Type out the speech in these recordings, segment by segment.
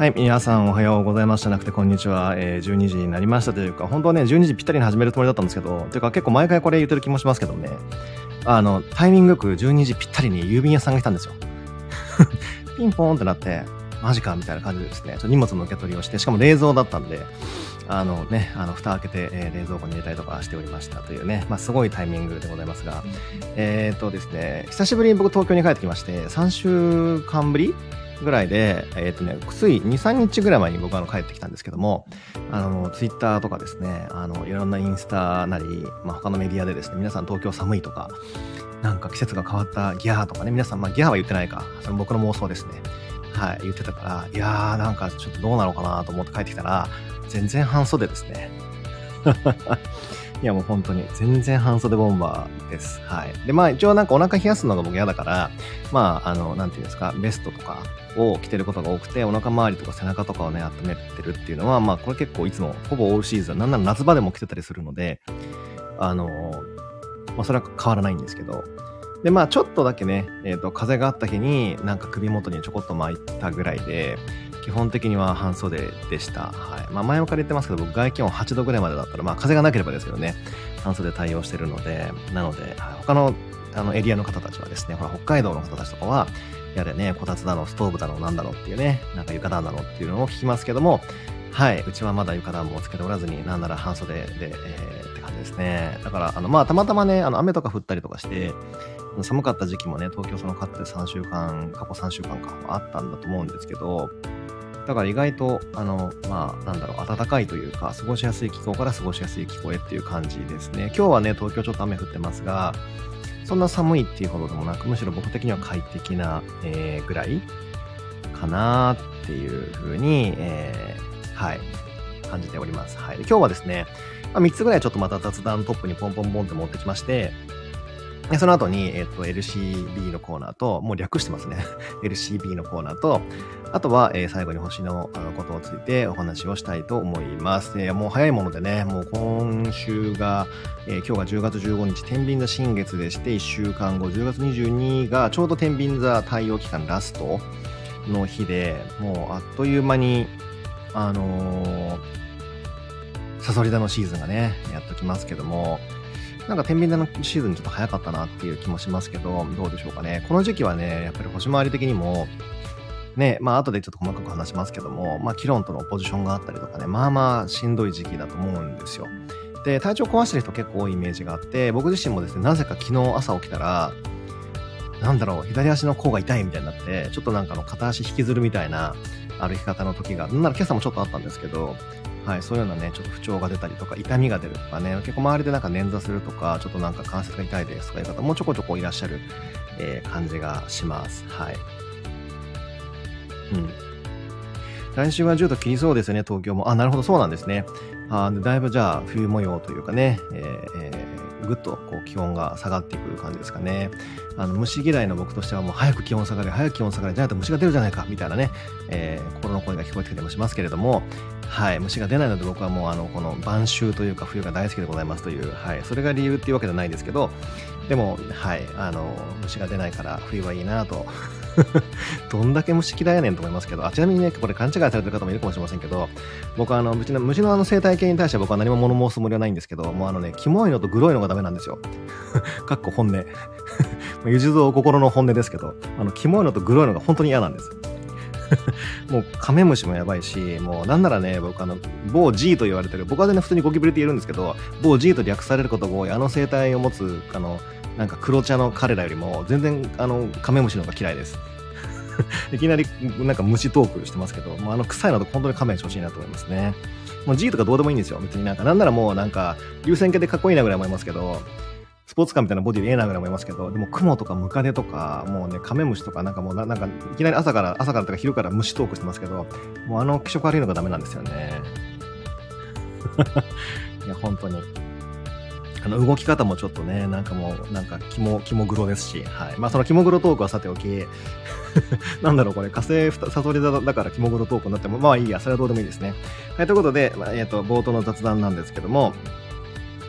はい、皆さんおはようございますじゃなくてこんにちは、えー、12時になりましたというか、本当はね、12時ぴったりに始めるつもりだったんですけど、というか結構毎回これ言ってる気もしますけどね、あの、タイミングよく12時ぴったりに郵便屋さんが来たんですよ。ピンポーンってなって、マジかみたいな感じでですね、ちょ荷物の受け取りをして、しかも冷蔵だったんで、あのね、あの、蓋開けて、えー、冷蔵庫に入れたりとかしておりましたというね、まあ、すごいタイミングでございますが、えっ、ー、とですね、久しぶりに僕東京に帰ってきまして、3週間ぶりぐらいで、えっ、ー、とね、つい2、3日ぐらい前に僕は帰ってきたんですけども、あの、ツイッターとかですね、あの、いろんなインスタなり、まあ、他のメディアでですね、皆さん東京寒いとか、なんか季節が変わったギャーとかね、皆さん、まあ、ギャーは言ってないか、それ僕の妄想ですね。はい、言ってたから、いやー、なんかちょっとどうなのかなと思って帰ってきたら、全然半袖ですね。いやもう本当に全然半袖ボンバーです。はい。で、まあ一応なんかお腹冷やすのが僕嫌だから、まああの、なんていうんですか、ベストとかを着てることが多くて、お腹周りとか背中とかをね、温めてるっていうのは、まあこれ結構いつも、ほぼオールシーズン、なんなら夏場でも着てたりするので、あの、まあそれは変わらないんですけど、で、まあちょっとだけね、えっ、ー、と、風があった日になんか首元にちょこっと巻いたぐらいで、基本的には半袖でした。はい。まあ、前もから言ってますけど、僕外気温8度ぐらいまでだったら、まあ、風がなければですけどね、半袖対応してるので、なので、はい、他のあのエリアの方たちはですね、ほら、北海道の方たちとかは、やれね、こたつだの、ストーブだの、なんだろうっていうね、なんか床暖だのっていうのを聞きますけども、はい、うちはまだ床暖もつけておらずに、なんなら半袖で、えー、って感じですね。だから、あの、まあ、たまたまね、あの、雨とか降ったりとかして、寒かった時期もね、東京そのかつて3週間、過去3週間かあったんだと思うんですけど、だから意外と、あの、まあ、なんだろう、暖かいというか、過ごしやすい気候から過ごしやすい気候へっていう感じですね。今日はね、東京ちょっと雨降ってますが、そんな寒いっていうほどでもなく、むしろ僕的には快適な、えー、ぐらいかなっていうふうに、えー、はい、感じております。はい。今日はですね、まあ、3つぐらいちょっとまた雑談トップにポンポンポンって持ってきまして、でその後に、えっ、と、LCB のコーナーと、もう略してますね。LCB のコーナーと、あとは、えー、最後に星のことをついてお話をしたいと思います。えー、もう早いものでね、もう今週が、え、今日が10月15日、天秤座新月でして、1週間後、10月22日がちょうど天秤座太陽期間ラストの日で、もうあっという間に、あのー、サソリ座のシーズンがね、やっときますけども、なんか天秤座のシーズンちょっと早かったなっていう気もしますけど、どうでしょうかね。この時期はね、やっぱり星回り的にも、ね、まあ後でちょっと細かく話しますけども、まあキロンとのポジションがあったりとかね、まあまあしんどい時期だと思うんですよ。で、体調壊してる人結構多いイメージがあって、僕自身もですね、なぜか昨日朝起きたら、なんだろう、左足の甲が痛いみたいになって、ちょっとなんかの片足引きずるみたいな歩き方の時が、なんなら今朝もちょっとあったんですけど、はい、そういうようなね、ちょっと不調が出たりとか、痛みが出るとかね、結構周りでなんか捻挫するとか、ちょっとなんか関節が痛いですとかいう方もちょこちょこいらっしゃる、えー、感じがします。はい。うん。来週は10度切りそうですよね、東京も。あ、なるほど、そうなんですね。あだいぶじゃあ、冬模様というかね、えー、えー、ぐっとこう気温が下がってくる感じですかね。あの虫嫌いの僕としてはもう早く気温下がれ、早く気温下がれ、じゃないと虫が出るじゃないか、みたいなね、えー、心の声が聞こえてきたりもしますけれども、はい、虫が出ないので僕はもうあのこの晩秋というか冬が大好きでございますという、はい、それが理由っていうわけではないんですけどでも、はい、あの虫が出ないから冬はいいなと。どんだけ虫嫌いやねんと思いますけど。あちなみにねこれ勘違いされてる方もいるかもしれませんけど僕はあの虫の虫のあの生態系に対しては僕は何も物申すつもりはないんですけどもうあのねキモいのとグロいのがダメなんですよ。かっこ本音。ゆじぞう心の本音ですけどあのキモいのとグロいのが本当に嫌なんです。もうカメムシもやばいし、もうなんならね、僕あの、某 G と言われてる、僕はね、普通にゴキブリって言えるんですけど、某 G と略されることが多い、あの生態を持つ、あの、なんか黒茶の彼らよりも、全然、あの、カメムシの方が嫌いです。いきなり、なんか虫トークしてますけど、もうあの臭いのと本当に勘弁してほしいなと思いますね。もう G とかどうでもいいんですよ。別になんか、なんならもうなんか、流線形でかっこいいなぐらい思いますけど、スポーツカーみたいなボディでええなぐらい思いますけど、でも雲とかムカデとか、もうね、カメムシとか、なんかもうな、なんか、いきなり朝から、朝からとか昼から虫トークしてますけど、もうあの気色悪いのがダメなんですよね。いや、本当に。あの、動き方もちょっとね、なんかもう、なんか、肝、肝黒ですし、はい。まあ、その肝黒トークはさておき、なんだろう、これ、火星サソリ座だから肝黒トークになっても、まあいいや、それはどうでもいいですね。はい、ということで、まあ、えっ、ー、と、冒頭の雑談なんですけども、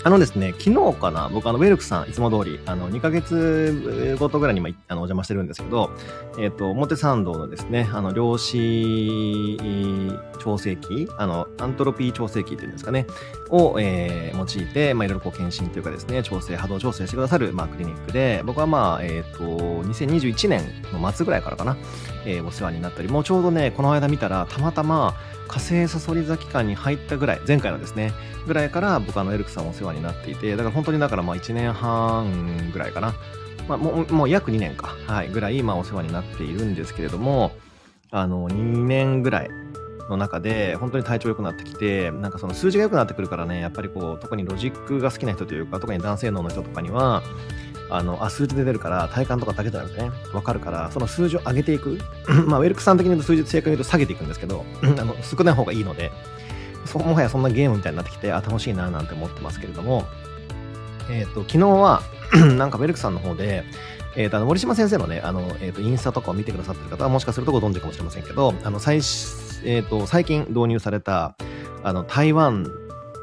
あのですね、昨日かな、僕あの、ウェルクさん、いつも通り、あの、2ヶ月ごとぐらいに、あの、お邪魔してるんですけど、えっ、ー、と、表参道のですね、あの、量子調整器、あの、アントロピー調整器っていうんですかね、を、えー、用いて、まあ、いろいろこう、検診というかですね、調整、波動調整してくださる、まあ、クリニックで、僕はまあ、えっ、ー、と、2021年の末ぐらいからかな、えー、お世話になったり、もうちょうどね、この間見たら、たまたま、火星サソリ座期間に入ったぐらい、前回のですね、ぐらいから僕あのエルクさんお世話になっていて、だから本当にだからまあ1年半ぐらいかな。まあもう、もう約2年か。はい、ぐらいまあお世話になっているんですけれども、あの、2年ぐらいの中で本当に体調良くなってきて、なんかその数字が良くなってくるからね、やっぱりこう、特にロジックが好きな人というか、特に男性脳の人とかには、あの、あ、数字で出るから、体感とかだけじゃなくてね、わかるから、その数字を上げていく。まあ、ウェルクさん的に言うと数字正確に言うと下げていくんですけど、あの、少ない方がいいので、そもはやそんなゲームみたいになってきて、あ、楽しいななんて思ってますけれども、えっ、ー、と、昨日は なんかウェルクさんの方で、えっ、ー、と、あの、森島先生のね、あの、えっ、ー、と、インスタとかを見てくださってる方はもしかするとご存知かもしれませんけど、あの、最、えっ、と、最近導入された、あの、台湾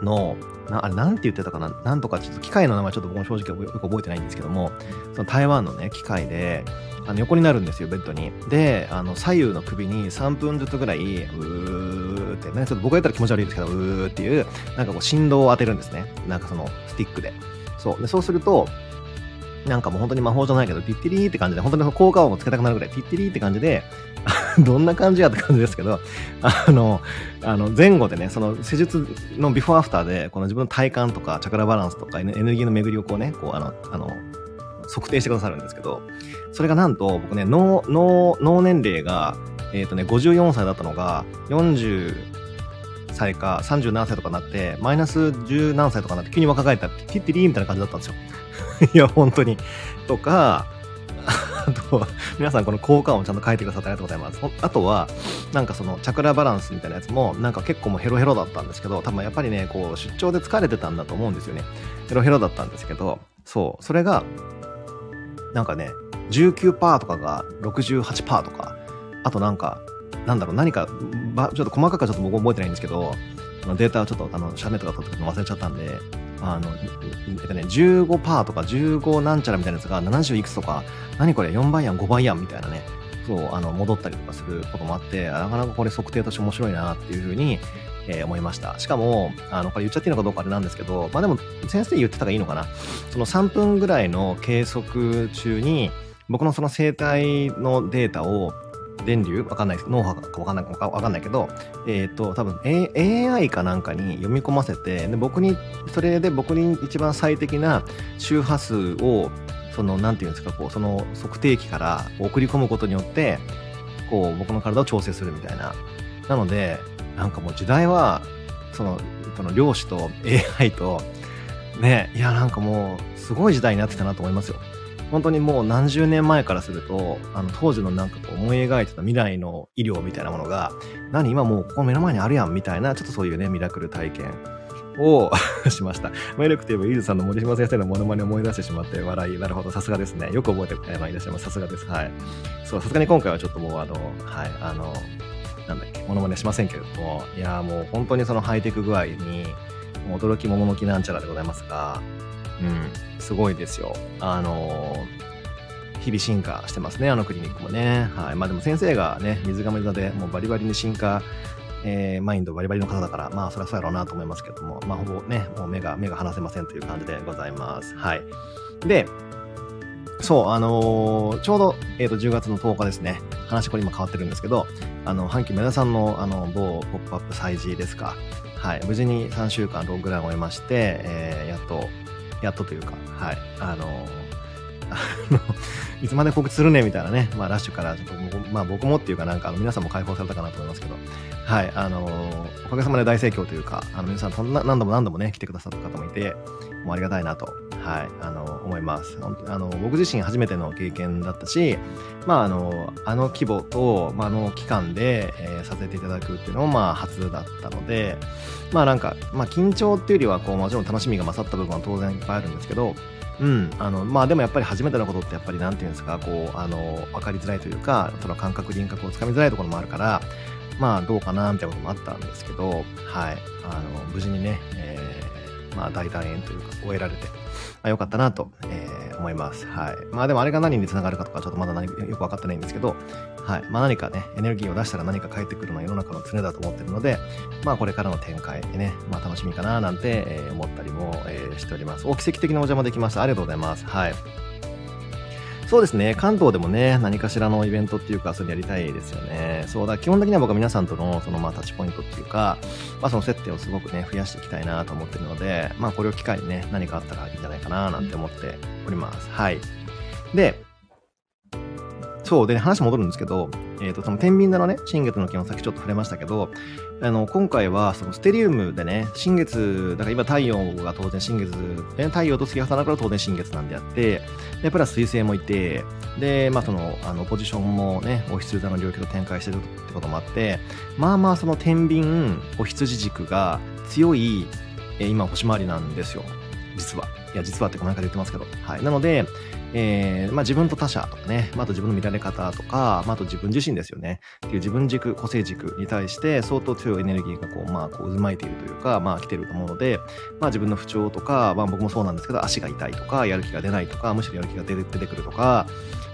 の、なあれ、なんて言ってたかな？なんとか、ちょっと機械の名前ちょっと僕も正直よく覚えてないんですけども、その台湾のね、機械で、あの横になるんですよ、ベッドに。で、あの、左右の首に3分ずつぐらい、うーってね、ちょっと僕が言ったら気持ち悪いですけど、うーっていう、なんかこう振動を当てるんですね。なんかその、スティックで。そう。で、そうすると、なんかもう本当に魔法じゃないけど、ティッティリーって感じで、本当に効果音をつけたくなるぐらい、ティッティリーって感じで、どんな感じやって感じですけど、あの、あの前後でね、その施術のビフォーアフターで、この自分の体幹とか、チャクラバランスとか、エネルギーの巡りをこうね、こう、あの、あの、測定してくださるんですけど、それがなんと、僕ね、脳、脳、脳年齢が、えっ、ー、とね、54歳だったのが、40歳か37歳とかになって、マイナス10何歳とかになって、急に若返った、ティッティリーみたいな感じだったんですよ。いや、本当に。とか、あと、皆さんこの効果音ちゃんと書いてくださってありがとうございます。あとは、なんかそのチャクラバランスみたいなやつも、なんか結構もうヘロヘロだったんですけど、多分やっぱりね、こう出張で疲れてたんだと思うんですよね。ヘロヘロだったんですけど、そう、それが、なんかね、19%とかが68%とか、あとなんか、なんだろう、何か、ちょっと細かくはちょっと僕覚えてないんですけど、データをちょっと、あの、シャメとか取ってくの忘れちゃったんで、あの、えっとね、15%とか15なんちゃらみたいなやつが70いくつとか、何これ4倍やん5倍やんみたいなね、そう、あの、戻ったりとかすることもあって、なかなかこれ測定として面白いなっていうふうに、えー、思いました。しかも、あの、これ言っちゃっていいのかどうかあれなんですけど、まあでも、先生言ってたがいいのかな。その3分ぐらいの計測中に、僕のその生体のデータを電流？わかんないです。脳波かわかんないかわかんないけど、えっ、ー、と、多分、A、AI かなんかに読み込ませて、で、僕に、それで僕に一番最適な周波数を、その、なんていうんですか、こう、その測定器から送り込むことによって、こう、僕の体を調整するみたいな。なので、なんかもう時代は、その、その量子と AI と、ね、いや、なんかもう、すごい時代になってきたなと思いますよ。本当にもう何十年前からすると、あの当時のなんかこう思い描いてた未来の医療みたいなものが、何今もうここ目の前にあるやんみたいな、ちょっとそういうね、ミラクル体験を しました。メルクティブ、イーズさんの森島先生のモノマネを思い出してしまって笑い、なるほど、さすがですね。よく覚えてえ、まいらっしゃいます。さすがです。はい。そう、さすがに今回はちょっともうあの、はい、あの、なんだっけ、モノマネしませんけれども、いやもう本当にそのハイテク具合に、驚き桃の木なんちゃらでございますが、うん、すごいですよ。あの、日々進化してますね、あのクリニックもね。はい。まあでも先生がね、水亀座でもうバリバリに進化、えー、マインドバリバリの方だから、まあそりゃそうやろうなと思いますけども、まあほぼね、もう目が、目が離せませんという感じでございます。はい。で、そう、あのー、ちょうど、えっ、ー、と、10月の10日ですね。話これ今変わってるんですけど、あの、阪急メダさんの、あの、某ポップアップ催事ですか。はい。無事に3週間ロングランを終えまして、えー、やっと、やっとというか、はい、あの、いつまで告知するねみたいなね、まあ、ラッシュからちょっと、まあ、僕もっていうか、なんか、あの皆さんも解放されたかなと思いますけど、はい、あの、おかげさまで大盛況というか、あの、皆さん、そんな、何度も何度もね、来てくださった方もいて、もうありがたいなと、はい、あの、思います。あの、僕自身初めての経験だったし、まあ、あの、あの規模と、まあ、あの期間で、えー、させていただくっていうのも、まあ、初だったので、まあなんか、まあ緊張っていうよりは、こう、もちろん楽しみが勝った部分は当然いっぱいあるんですけど、うん、あの、まあでもやっぱり初めてのことってやっぱりなんていうんですか、こう、あの、わかりづらいというか、その感覚、輪郭をつかみづらいところもあるから、まあどうかな、みたいなこともあったんですけど、はい、あの、無事にね、えー、まあ、大団円というか、終えられて、あ、よかったなと、えー、思います。はい。まあでもあれが何につながるかとか、ちょっとまだ何よく分かってないんですけど、はい。まあ何かね、エネルギーを出したら何か返ってくるのは世の中の常だと思ってるので、まあこれからの展開でね、まあ楽しみかななんて、えー、思ったりも、えー、しております。お、奇跡的なお邪魔できました。ありがとうございます。はい。そうですね。関東でもね、何かしらのイベントっていうか、それやりたいですよね。そうだ、基本的には僕は皆さんとの、その、まあ、タッチポイントっていうか、まあ、その接点をすごくね、増やしていきたいなと思ってるので、まあ、これを機会にね、何かあったらいいんじゃないかな、なんて思っております。はい。で、そうで、ね、話戻るんですけど、えっ、ー、と、その天秤座のね、新月の件をさっきちょっと触れましたけど、あの、今回は、そのステリウムでね、新月、だから今太陽が当然新月、太陽と月が重なるから当然新月なんであって、で、プラス水星もいて、で、まあその、あの、ポジションもね、お羊座の領域と展開してるってこともあって、まあまあその天秤、お羊軸が強い、え今星回りなんですよ。実は。いや、実はってこの中で言ってますけど。はい。なので、えー、まあ、自分と他者とかね、まあ、あと自分の見られ方とか、まあ、あと自分自身ですよね。っていう自分軸、個性軸に対して相当強いエネルギーがこう、まあ、こう渦巻いているというか、まあ、来てると思うので、まあ、自分の不調とか、まあ、僕もそうなんですけど、足が痛いとか、やる気が出ないとか、むしろやる気が出てくるとか、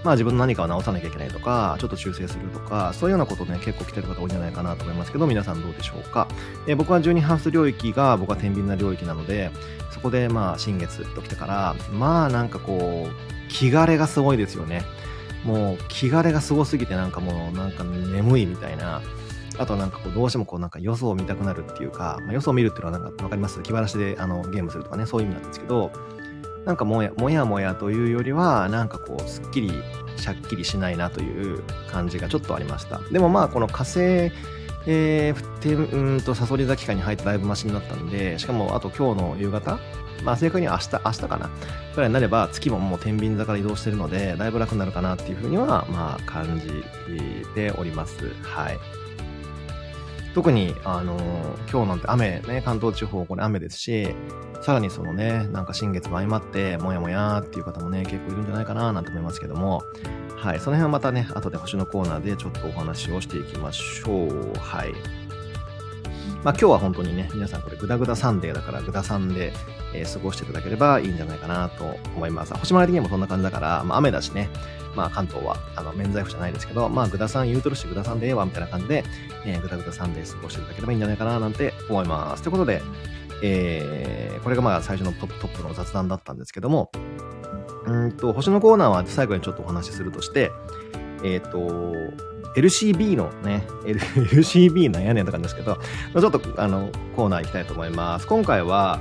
まあ、自分の何かを直さなきゃいけないとか、ちょっと修正するとか、そういうようなことね、結構来てる方多いんじゃないかなと思いますけど、皆さんどうでしょうか。え、僕は12ハウス領域が僕は天秤な領域なので、そこでまあ、新月と来てから、まあ、なんかこう、気枯れがすごいですよね。もう気枯れがすごすぎてなんかもうなんか眠いみたいな。あとなんかこうどうしてもこうなんかよそを見たくなるっていうか、まあ、よそを見るっていうのはなんかわかります？気晴らしであのゲームするとかね、そういう意味なんですけど、なんかもやもやもやというよりは、なんかこうすっきりしゃっきりしないなという感じがちょっとありました。でもまあこの火星、えー、てうんとサソリ座期間に入ってだいぶマシになったんで、しかもあと今日の夕方まあ正確には明日、明日かなくらいになれば月ももう天秤座から移動してるので、だいぶ楽になるかなっていうふうには、まあ感じております。はい。特に、あのー、今日なんて雨ね、関東地方これ雨ですし、さらにそのね、なんか新月も相まって、もやもやっていう方もね、結構いるんじゃないかななんて思いますけども、はい、その辺はまたね、後で星のコーナーでちょっとお話をしていきましょう。はい。まあ今日は本当にね、皆さんこれグダグダサンデーだからグダサンで、えー、過ごしていただければいいんじゃないかなと思います。星回り的にもそんな感じだから、まあ雨だしね、まあ関東はあの免罪符じゃないですけど、まあグダさん言うとるしグダさんでええわみたいな感じで、えー、グダグダサンデー過ごしていただければいいんじゃないかななんて思います。ということで、えー、これがまあ最初のトップの雑談だったんですけども、うんと、星のコーナーは最後にちょっとお話しするとして、えっ、ー、と、LCB のね、LCB なんやねんとかですけど、ちょっとあのコーナー行きたいと思います。今回は、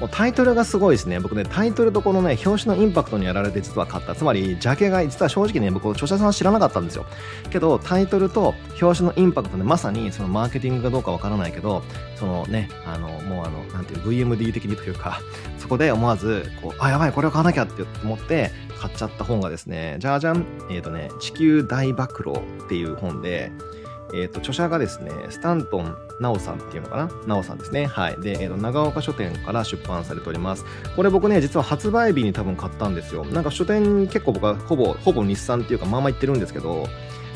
もうタイトルがすごいですね。僕ね、タイトルとこのね、表紙のインパクトにやられて実は買った。つまり、ジャケが実は正直ね、僕、著者さんは知らなかったんですよ。けど、タイトルと表紙のインパクトで、まさにそのマーケティングかどうかわからないけど、そのね、あの、もうあの、なんていう、VMD 的にというか、そこで思わず、こう、あ、やばい、これを買わなきゃって思って、買っちゃった本がですね、じゃあじゃん、えっ、ー、とね、地球大暴露っていう本で、えっ、ー、と、著者がですね、スタントン・ナオさんっていうのかな？ナオさんですね。はい。で、え、ー、と、長岡書店から出版されております。これ僕ね、実は発売日に多分買ったんですよ。なんか書店結構僕はほぼ、ほぼ日産っていうか、まあまあ行ってるんですけど、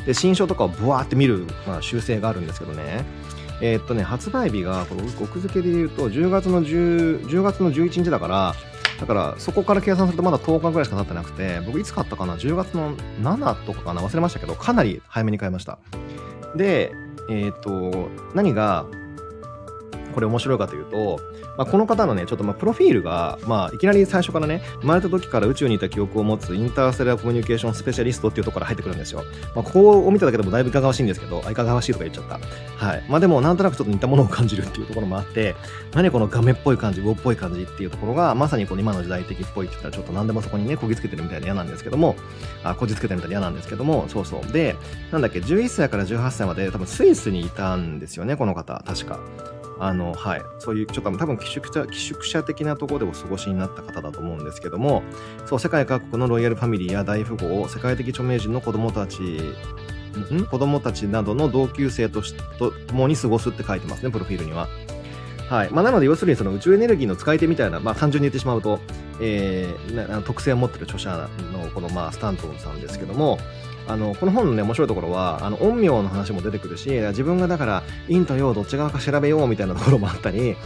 で、新書とかをブワーって見る、まあ、習性があるんですけどね。えー、っとね、発売日が、この奥付けで言うと、10月の10、10月の11日だから、だからそこから計算するとまだ10日ぐらいしか経ってなくて、僕いつ買ったかな ?10 月の7とかかな？忘れましたけど、かなり早めに買いました。で、えっ、ー、と、何がこれ面白いかというと、まあ、この方のね、ちょっとまあプロフィールが、まあ、いきなり最初からね、生まれた時から宇宙にいた記憶を持つインターセラーコミュニケーションスペシャリストっていうところから入ってくるんですよ。まあ、ここを見ただけでもだいぶいかがわしいんですけど、いかがわしいとか言っちゃった。はい。まあでも、なんとなくちょっと似たものを感じるっていうところもあって、何この画面っぽい感じ、魚っぽい感じっていうところが、まさにこの今の時代的っぽいって言ったら、ちょっと何でもそこにね、こぎつけてるみたいで嫌なんですけども、あ、こじつけてるみたいで嫌なんですけども、そうそう。で、なんだっけ、11歳から18歳まで多分スイスにいたんですよね、この方、確か。あの、はい。そういう、ちょっと多分寄宿舎、寄宿舎的なところでお過ごしになった方だと思うんですけども、そう、世界各国のロイヤルファミリーや大富豪、世界的著名人の子供たち、ん？子供たちなどの同級生としと共に過ごすって書いてますね、プロフィールには。はい。まあ、なので、要するにその宇宙エネルギーの使い手みたいな、まあ、単純に言ってしまうと、えー、特性を持ってる著者のこの、まあ、スタントンさんですけども、あのこの本のね面白いところはあの陰陽の話も出てくるし自分がだから陰と陽どっち側か調べようみたいなところもあったり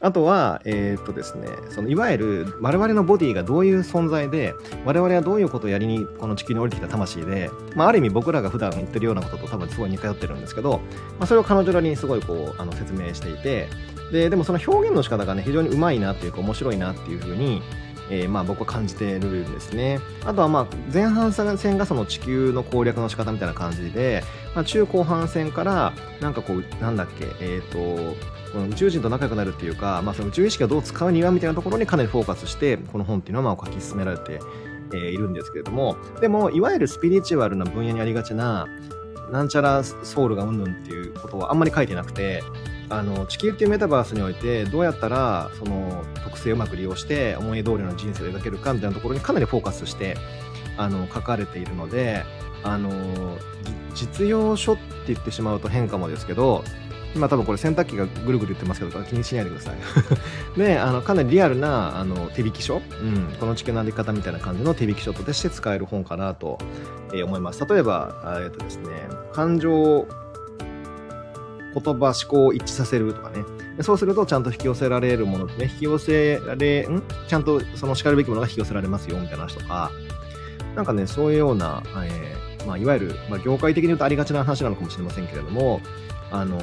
あとはえー、っとですねそのいわゆる我々のボディがどういう存在で我々はどういうことをやりにこの地球に降りてきた魂で、まあ、ある意味僕らが普段言ってるようなことと多分すごい似通ってるんですけど、まあ、それを彼女なりにすごいこうあの説明していてででもその表現の仕方がね非常にうまいなっていうか面白いなっていうふうにえー、まあ僕は感じてるんですね。あとはまあ前半戦がその地球の攻略の仕方みたいな感じで、まあ、中後半戦からなんかこうなんだっけえっ、ー、とこの宇宙人と仲良くなるっていうか、まあ、その宇宙意識をどう使うにはみたいなところにかなりフォーカスしてこの本っていうのはまあ書き進められて、えー、いるんですけれどもでもいわゆるスピリチュアルな分野にありがちななんちゃらソウルがうんぬんっていうことはあんまり書いてなくてあの地球っていうメタバースにおいてどうやったらその特性をうまく利用して思い通りの人生を描けるかみたいなところにかなりフォーカスしてあの書かれているのであの実用書って言ってしまうと変かもですけど今多分これ洗濯機がぐるぐる言ってますけど気にしないでください。であのかなりリアルなあの手引き書、うん、この地球の歩き方みたいな感じの手引き書として使える本かなと、えー、思います。例えば、えっとですね、感情言葉、思考を一致させるとかね。そうすると、ちゃんと引き寄せられるものね、引き寄せられ、ん？ちゃんとその叱るべきものが引き寄せられますよ、みたいな話とか、なんかね、そういうような、えー、まあ、いわゆる、まあ、業界的に言うとありがちな話なのかもしれませんけれども、あの、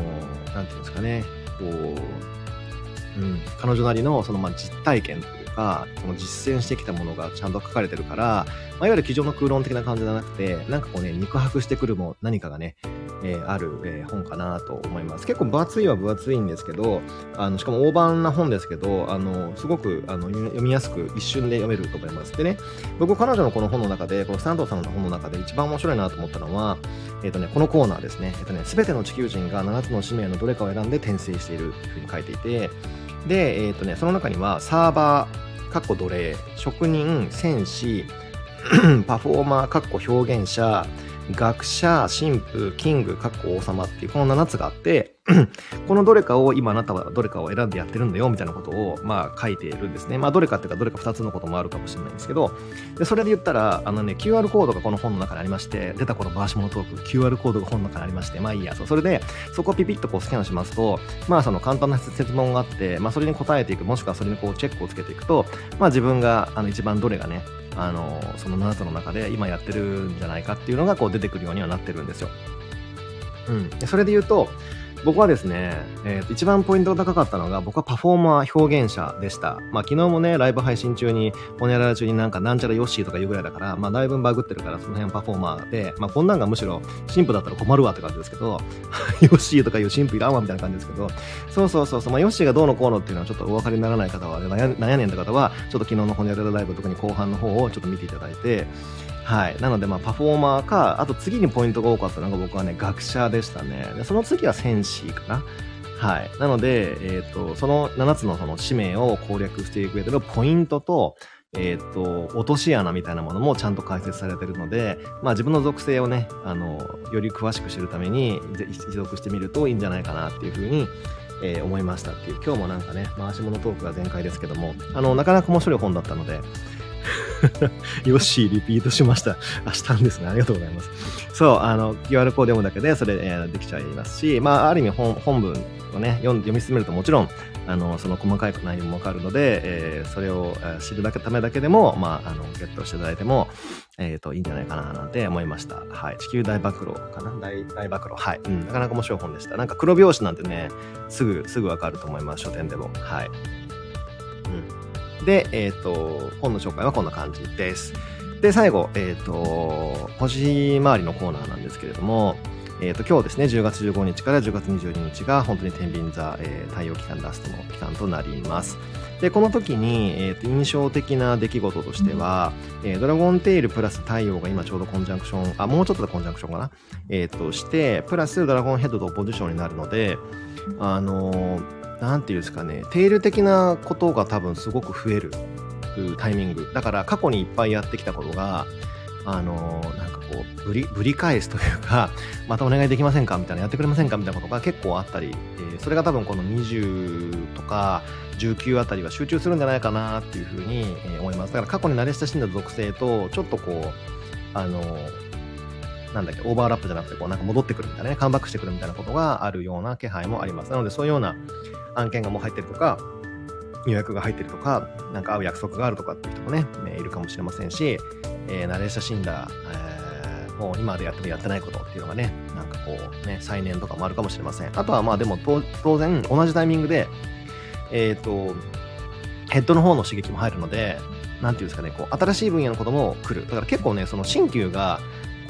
なんていうんですかね、こう、うん、彼女なりのそのまあ実体験というか、その実践してきたものがちゃんと書かれてるから、まあ、いわゆる机上の空論的な感じじゃなくて、なんかこうね、肉薄してくるも何かがね、えー、ある、えー、本かなと思います。結構分厚いは分厚いんですけど、あのしかも大判な本ですけど、あのすごくあの読みやすく一瞬で読めると思います。でね、僕彼女のこの本の中で、このサンドさんの本の中で一番面白いなと思ったのは、えっ、ー、とね、このコーナーですね。えっ、とね、すべての地球人が7つの使命のどれかを選んで転生しているというふうに書いていて、で、えっ、とね、その中にはサーバー、かっこ奴隷、職人、戦士、パフォーマー、かっこ表現者、学者、神父、キング、かっこ王様っていうこの7つがあって、このどれかを今あなたはどれかを選んでやってるんだよみたいなことをまあ書いているんですね。まあどれかっていうかどれか2つのこともあるかもしれないんですけど、でそれで言ったら、あのね、QR コードがこの本の中にありまして、出たこの回し物トーク、QR コードが本の中にありまして、まあいいや、それでそこをピピッとこうスキャンしますと、まあその簡単な説問があって、まあそれに答えていく、もしくはそれにこうチェックをつけていくと、まあ自分があの一番どれがね、あのその7つの中で今やってるんじゃないかっていうのがこう出てくるようにはなってるんですよ。うん、それで言うと僕はですね、えー、一番ポイントが高かったのが、僕はパフォーマー表現者でした。まあ昨日もね、ライブ配信中に、ホニャララ中になんかなんちゃらヨッシーとか言うぐらいだから、まあだいぶバグってるから、その辺パフォーマーで、まあこんなんがむしろ神父だったら困るわって感じですけど、ヨッシーとかいう神父いらんわみたいな感じですけど、そうそうそうそう、まあヨッシーがどうのこうのっていうのはちょっとお分かりにならない方は、悩んでる方は、ちょっと昨日のホニャララライブ特に後半の方をちょっと見ていただいて、はい。なので、まあ、パフォーマーか、あと次にポイントが多かったのが僕はね、学者でしたね。でその次は戦士かな。はい。なので、えっ、ー、と、その7つのその使命を攻略していく上でのポイントと、えっ、ー、と、落とし穴みたいなものもちゃんと解説されてるので、まあ自分の属性をね、あの、より詳しく知るために、一読してみるといいんじゃないかなっていうふうに、えー、思いましたっていう、今日もなんかね、回し物トークが全開ですけども、あの、なかなか面白い本だったので、ヨッシーリピートしました。あ、したんですね。ありがとうございます。そう、あの、QR コード読むだけでそれ、えー、できちゃいますし、まあ、ある意味本本文をね読、読み進めるともちろん、あの、その細かい内容もわかるので、えー、それを知るだけためだけでも、まあ、あの、ゲットしていただいても、えっ、ー、と、いいんじゃないかな、なんて思いました。はい。地球大暴露かな？大大暴露。はい。うん。なかなか面白い本でした。なんか黒表紙なんてね、すぐ、すぐわかると思います。書店でも。はい。うん。で、えっ、ー、と、本の紹介はこんな感じです。で、最後、えっ、ー、と、星回りのコーナーなんですけれども、えっ、ー、と、今日ですね、10月15日から10月22日が本当に天秤座、えー、太陽期間ラストの期間となります。で、この時に、えーと、印象的な出来事としては、うん、えー、ドラゴンテイルプラス太陽が今ちょうどコンジャンクション、あ、もうちょっとでコンジャンクションかな、えっ、ー、として、プラスドラゴンヘッドとポジションになるので、あのーなんていうんですかね、テール的なことが多分すごく増えるタイミング。だから過去にいっぱいやってきたことが、あのー、なんかこう、ぶり、ぶり返すというか、またお願いできませんか？みたいな、やってくれませんか？みたいなことが結構あったり、えー、それが多分この20とか19あたりは集中するんじゃないかなっていうふうに、思います。だから過去に慣れ親しんだ属性と、ちょっとこう、あのなんだっけ、オーバーラップじゃなくて、こうなんか戻ってくるみたいなね、カムバックしてくるみたいなことがあるような気配もあります。なので、そういうような案件がもう入ってるとか、予約が入ってるとか、なんか会う約束があるとかっていう人もね、いるかもしれませんし、えー、慣れ親しんだ、えー、もう今までやってもやってないことっていうのがね、なんかこうね、再燃とかもあるかもしれません。あとはまあでも当然同じタイミングで、えっ、ー、と、ヘッドの方の刺激も入るので、なんていうんですかね、こう、新しい分野のことも来る。だから結構ね、その新旧が、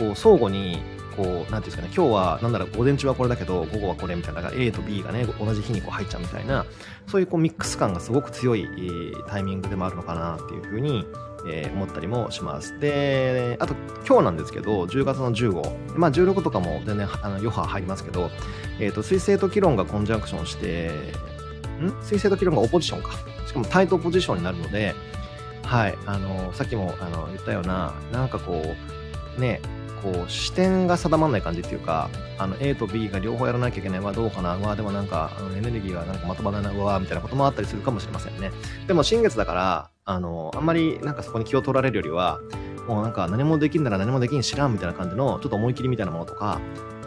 こう、相互に、こう、なんていうんですかね、今日は、なんだろう、午前中はこれだけど、午後はこれみたいな、A と B がね、同じ日にこう入っちゃうみたいな、そういうこうミックス感がすごく強い、タイミングでもあるのかなっていうふうに、えー、思ったりもします。で、あと今日なんですけど、10月の15、まあ16とかも全然あの余波入りますけど、えっ、ー、と、水星と気論がコンジャンクションして、ん？水星と気論がオポジションか。しかも対等ポジションになるので、はい、あの、さっきもあの言ったような、なんかこう、ね、こう視点が定まらない感じっていうか、あの A と B が両方やらなきゃいけないわ、どうかな、わ、でもなんかあのエネルギーがなんかまとまらないわ、みたいなこともあったりするかもしれませんね。でも新月だから、あの、あんまりなんかそこに気を取られるよりは、もうなんか何もできんなら何もできん知らんみたいな感じのちょっと思い切りみたいなものとか、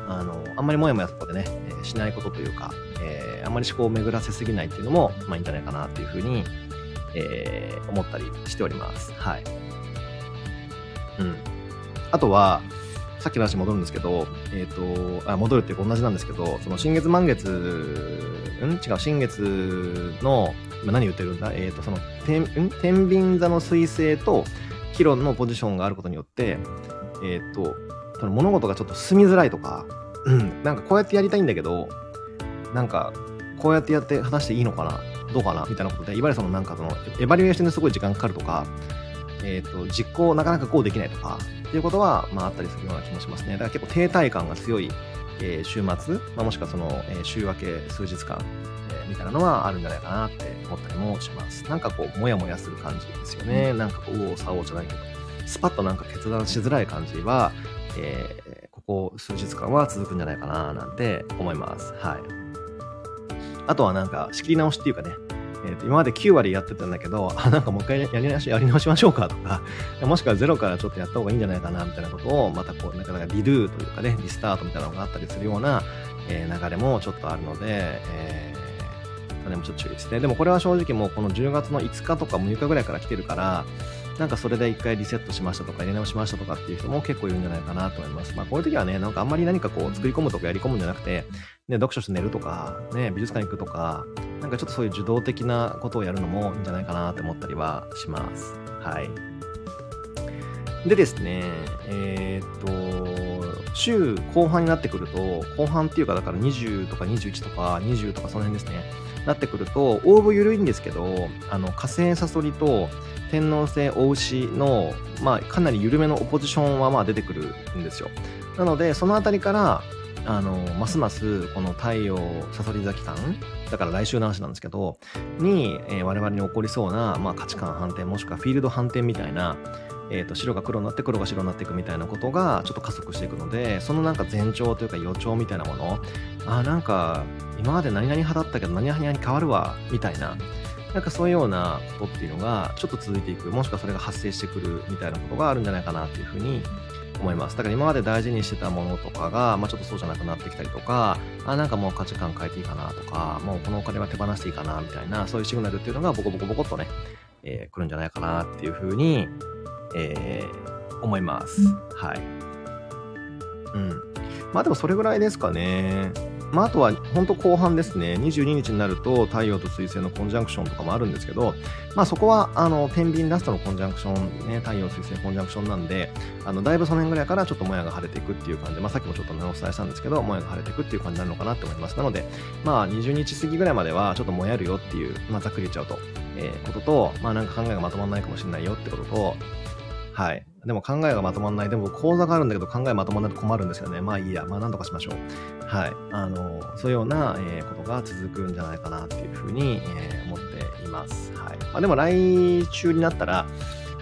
あの、あんまりもやもやそこでね、えー、しないことというか、えー、あんまり思考を巡らせすぎないっていうのも、まあいいんじゃないかなっていうふうに、えー、思ったりしております。はい。うん。あとは、さっきの話戻るんですけど、えっ、ー、と、あ、戻るっていうか同じなんですけど、その新月満月、ん？違う、新月の、今何言ってるんだ？えっ、ー、と、その、天、ん？天秤座の彗星と、キロのポジションがあることによって、えっ、ー、と、その物事がちょっと進みづらいとか、うん、なんかこうやってやりたいんだけど、なんか、こうやってやって果たしていいのかな？どうかな？みたいなことで、いわゆるそのなんかその、エバリュエーションですごい時間かかるとか、えっ、ー、と、実行なかなかこうできないとか、っていうことは、まああったりするような気もしますね。だから結構停滞感が強い、えー、週末、まあ、もしくはその、えー、週明け数日間、えー、みたいなのはあるんじゃないかなって思ったりもします。なんかこう、もやもやする感じですよね。なんかこう、右往左往じゃないけど、スパッとなんか決断しづらい感じは、えー、ここ数日間は続くんじゃないかななんて思います。はい。あとはなんか仕切り直しっていうかね、えー、と今まで9割やってたんだけど、あ、なんかもう一回やり直し、やり直しましょうかとか、もしくはゼロからちょっとやった方がいいんじゃないかなみたいなことを、またこう、なかなかリドゥというかね、リスタートみたいなのがあったりするような、えー、流れもちょっとあるので、えー、それもちょっと注意ですね。でもこれは正直もうこの10月の5日とか6日ぐらいから来てるから、なんかそれで一回リセットしましたとか入れ直しましたとかっていう人も結構いるんじゃないかなと思います。まあこういう時はね、なんかあんまり何かこう作り込むとかやり込むんじゃなくて、ね、読書して寝るとか、ね、美術館行くとか、なんかちょっとそういう受動的なことをやるのもいいんじゃないかなって思ったりはします。はい。でですね、えー、っと、週後半になってくると、後半っていうかだから20とか21とか20とかその辺ですね、なってくると、オーブ緩いんですけど、あの、火星サソリと天王星お牛の、まあ、かなり緩めのオポジションはまあ出てくるんですよ。なので、そのあたりから、あの、ますますこの太陽サソリ座期間、だから来週の話なんですけど、に、えー、我々に起こりそうな、まあ、価値観反転、もしくはフィールド反転みたいな、えーと、白が黒になって黒が白になっていくみたいなことがちょっと加速していくのでそのなんか前兆というか予兆みたいなものあなんか今まで何々派だったけど何々に変わるわみたいななんかそういうようなことっていうのがちょっと続いていくもしくはそれが発生してくるみたいなことがあるんじゃないかなっていうふうに思います。だから今まで大事にしてたものとかが、まあ、ちょっとそうじゃなくなってきたりとか、あ、なんかもう価値観変えていいかなとか、もうこのお金は手放していいかなみたいな、そういうシグナルっていうのがボコボコボコっとね、えー、来るんじゃないかなっていうふうに、えー、思います。はい。うん。まあでもそれぐらいですかね。まあ、あとは本当後半ですね、22日になると太陽と水星のコンジャンクションとかもあるんですけど、まあ、そこはあの天秤ラストのコンジャンクション、ね、太陽、水星コンジャンクションなんで、あのだいぶその辺ぐらいからちょっともやが晴れていくっていう感じで、まあ、さっきもちょっと、お伝えしたんですけど、もやが晴れていくっていう感じになるのかなって思います。なので、まあ、20日過ぎぐらいまではちょっともやるよっていう、まあ、ざっくり言っちゃうと、えー、ことと、まあ、なんか考えがまとまらないかもしれないよってことと、はい。でも考えがまとまらない。でも講座があるんだけど考えまとまらないと困るんですよね。まあいいや。まあなんとかしましょう。はい。あの、そういうような、え、ことが続くんじゃないかなっていうふうに、え、思っています。はい。まあでも来週になったら、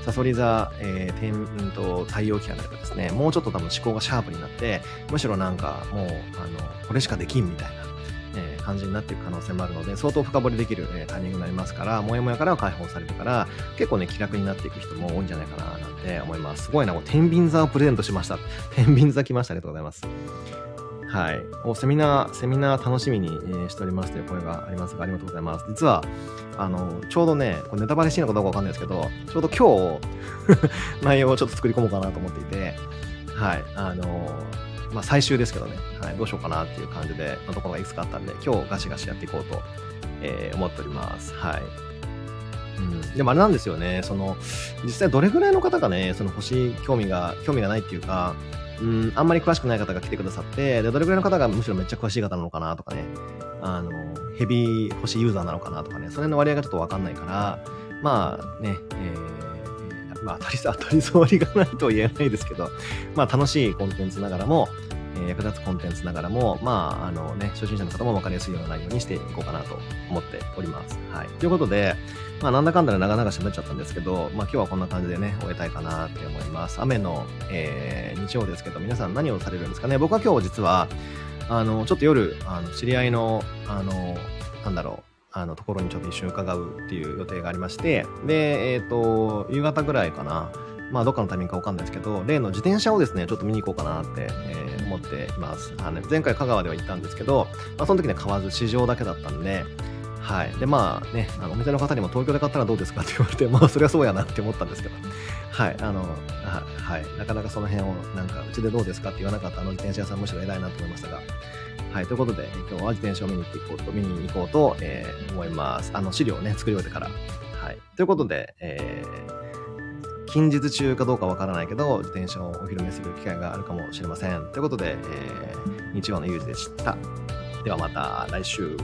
サソリ座、えー、天と太陽期間とですね、もうちょっと多分思考がシャープになって、むしろなんかもう、あの、これしかできんみたいな、感じになっていく可能性もあるので、相当深掘りできる、えタイミングになりますから、もやもやからは解放されるから、結構ね、気楽になっていく人も多いんじゃないかな、なんて思います。すごいな、もう、天秤座をプレゼントしました。天秤座来ました。ありがとうございます。はい。お、セミナー、セミナー楽しみに、しておりますという声がありますが、ありがとうございます。実は、あの、ちょうどね、これネタバレしていいのかどうかわかんないですけど、ちょうど今日、内容をちょっと作り込もうかなと思っていて、はい。あの、まあ、最終ですけどね、はい。どうしようかなっていう感じで、のところがいくつかあったんで、今日ガシガシやっていこうと、えー思っております。はい。うん、でもあれなんですよね、その、実際どれぐらいの方がね、その星興味が、興味がないっていうか、うん、あんまり詳しくない方が来てくださって、で、どれぐらいの方がむしろめっちゃ詳しい方なのかなとかね、あの、ヘビー星ユーザーなのかなとかね、それの割合がちょっとわかんないから、まあね、えーまあ当たり、当たり障りがないとは言えないですけど、まあ楽しいコンテンツながらも、えー役立つコンテンツながらも、まあ、あのね、初心者の方も分かりやすいような内容にしていこうかなと思っております。はい。ということで、まあ、なんだかんだで長々喋っちゃったんですけど、まあ、今日はこんな感じでね、終えたいかなって思います。雨の、えー日曜ですけど、皆さん何をされるんですかね？僕は今日実は、あの、ちょっと夜、あの、知り合いの、あの、なんだろう、あの、ところにちょっと一瞬伺うっていう予定がありまして、で、えっ、と、夕方ぐらいかな、まあ、どっかのタイミングかわかんないですけど、例の自転車をですね、ちょっと見に行こうかなって、えー思っています。あのね前回香川では行ったんですけど、まあ、その時ね、買わず市場だけだったんで、はい。で、まあね、あのお店の方にも東京で買ったらどうですかって言われて、まあ、そりゃそうやなって思ったんですけど、はい。あの、ははい。なかなかその辺を、なんか、うちでどうですかって言わなかったあの自転車屋さんむしろ偉いなと思いましたが、はい。ということで、今日は自転車を見に行っていこうと、見に行こうと、えー思います。あの、資料をね、作り終えてから。はい。ということで、えー近日中かどうかわからないけど、自転車をお披露目する機会があるかもしれません。ということで、えー日曜のゆうじでした。ではまた来週。